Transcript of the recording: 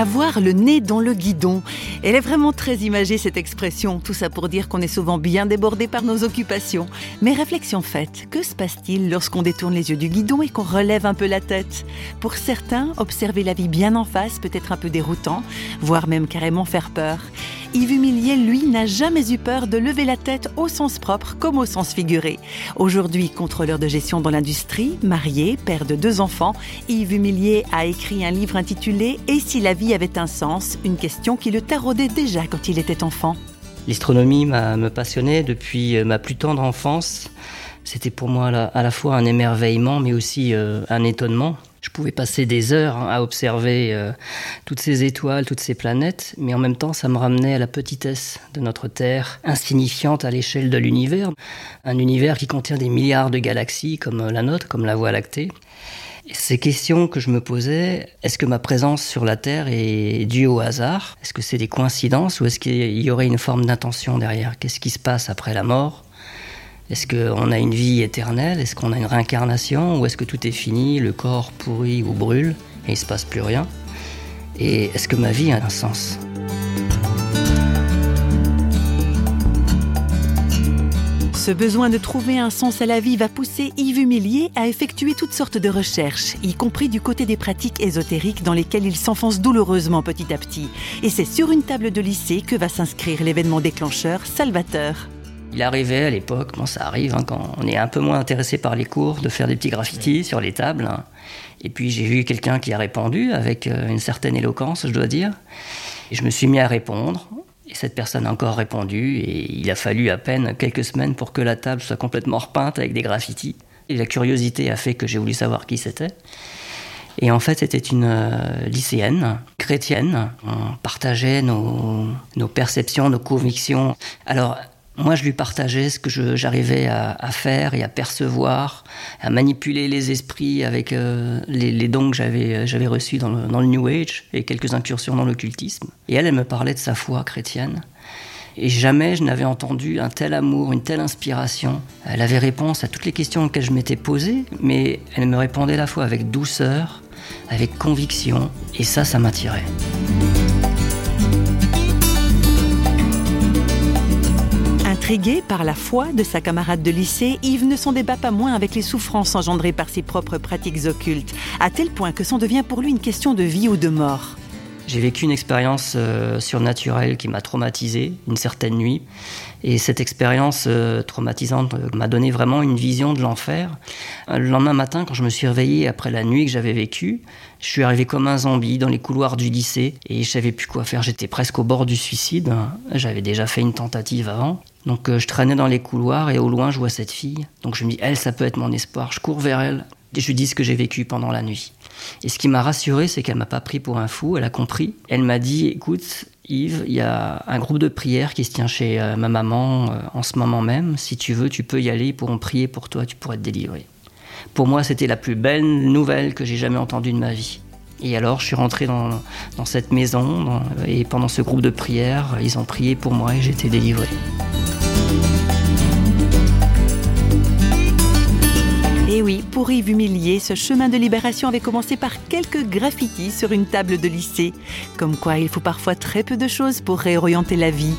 avoir le nez dans le guidon. Elle est vraiment très imagée cette expression, tout ça pour dire qu'on est souvent bien débordé par nos occupations. Mais réflexion faite, que se passe-t-il lorsqu'on détourne les yeux du guidon et qu'on relève un peu la tête? Pour certains, observer la vie bien en face peut être un peu déroutant, voire même carrément faire peur. Yves Humilier, lui, n'a jamais eu peur de lever la tête au sens propre comme au sens figuré. Aujourd'hui, contrôleur de gestion dans l'industrie, marié, père de deux enfants, Yves Humilier a écrit un livre intitulé Et si la vie avait un sens? Une question qui le taraudait déjà quand il était enfant. L'astronomie me passionnait depuis euh, ma plus tendre enfance. C'était pour moi à la fois un émerveillement, mais aussi euh, un étonnement. Je pouvais passer des heures à observer euh, toutes ces étoiles, toutes ces planètes, mais en même temps, ça me ramenait à la petitesse de notre Terre, insignifiante à l'échelle de l'univers. Un univers qui contient des milliards de galaxies comme la nôtre, comme la Voie lactée. Ces questions que je me posais, est-ce que ma présence sur la Terre est due au hasard? Est-ce que c'est des coïncidences ou est-ce qu'il y aurait une forme d'intention derrière? Qu'est-ce qui se passe après la mort? Est-ce qu'on a une vie éternelle? Est-ce qu'on a une réincarnation? Ou est-ce que tout est fini, le corps pourrit ou brûle et il ne se passe plus rien? Et est-ce que ma vie a un sens? Ce besoin de trouver un sens à la vie va pousser Yves Humilier à effectuer toutes sortes de recherches, y compris du côté des pratiques ésotériques dans lesquelles il s'enfonce douloureusement petit à petit. Et c'est sur une table de lycée que va s'inscrire l'événement déclencheur Salvateur. Il arrivait à l'époque, bon, ça arrive hein, quand on est un peu moins intéressé par les cours, de faire des petits graffitis sur les tables. Et puis j'ai vu quelqu'un qui a répondu avec euh, une certaine éloquence, je dois dire. Et je me suis mis à répondre. Et cette personne a encore répondu. Et il a fallu à peine quelques semaines pour que la table soit complètement repeinte avec des graffitis. Et la curiosité a fait que j'ai voulu savoir qui c'était. Et en fait, c'était une euh, lycéenne chrétienne. On partageait nos, nos perceptions, nos convictions. Alors, moi, je lui partageais ce que j'arrivais à, faire et à percevoir, à manipuler les esprits avec euh, les, dons que j'avais reçus dans le, New Age et quelques incursions dans l'occultisme. Et elle, elle me parlait de sa foi chrétienne. Et jamais je n'avais entendu un tel amour, une telle inspiration. Elle avait réponse à toutes les questions auxquelles je m'étais posé, mais elle me répondait à la fois avec douceur, avec conviction, et ça, ça m'attirait. Intrigué par la foi de sa camarade de lycée, Yves ne s'en débat pas moins avec les souffrances engendrées par ses propres pratiques occultes, à tel point que c'en devient pour lui une question de vie ou de mort. J'ai vécu une expérience euh, surnaturelle qui m'a traumatisé une certaine nuit. Et cette expérience euh, traumatisante euh, m'a donné vraiment une vision de l'enfer. Le lendemain matin, quand je me suis réveillé après la nuit que j'avais vécue, je suis arrivé comme un zombie dans les couloirs du lycée et je savais plus quoi faire. J'étais presque au bord du suicide. J'avais déjà fait une tentative avant. Donc je traînais dans les couloirs et au loin je vois cette fille. Donc je me dis, elle, ça peut être mon espoir. Je cours vers elle et je lui dis ce que j'ai vécu pendant la nuit. Et ce qui m'a rassuré, c'est qu'elle m'a pas pris pour un fou, elle a compris. Elle m'a dit, écoute, Yves, il y a un groupe de prière qui se tient chez euh, ma maman euh, en ce moment même. Si tu veux, tu peux y aller, ils pourront prier pour toi, tu pourrais te délivrer. Pour moi, c'était la plus belle nouvelle que j'ai jamais entendue de ma vie. Et alors, je suis rentré dans, cette maison et pendant ce groupe de prière, ils ont prié pour moi et été délivré. Pour Yves Humilier, ce chemin de libération avait commencé par quelques graffitis sur une table de lycée. Comme quoi, il faut parfois très peu de choses pour réorienter la vie.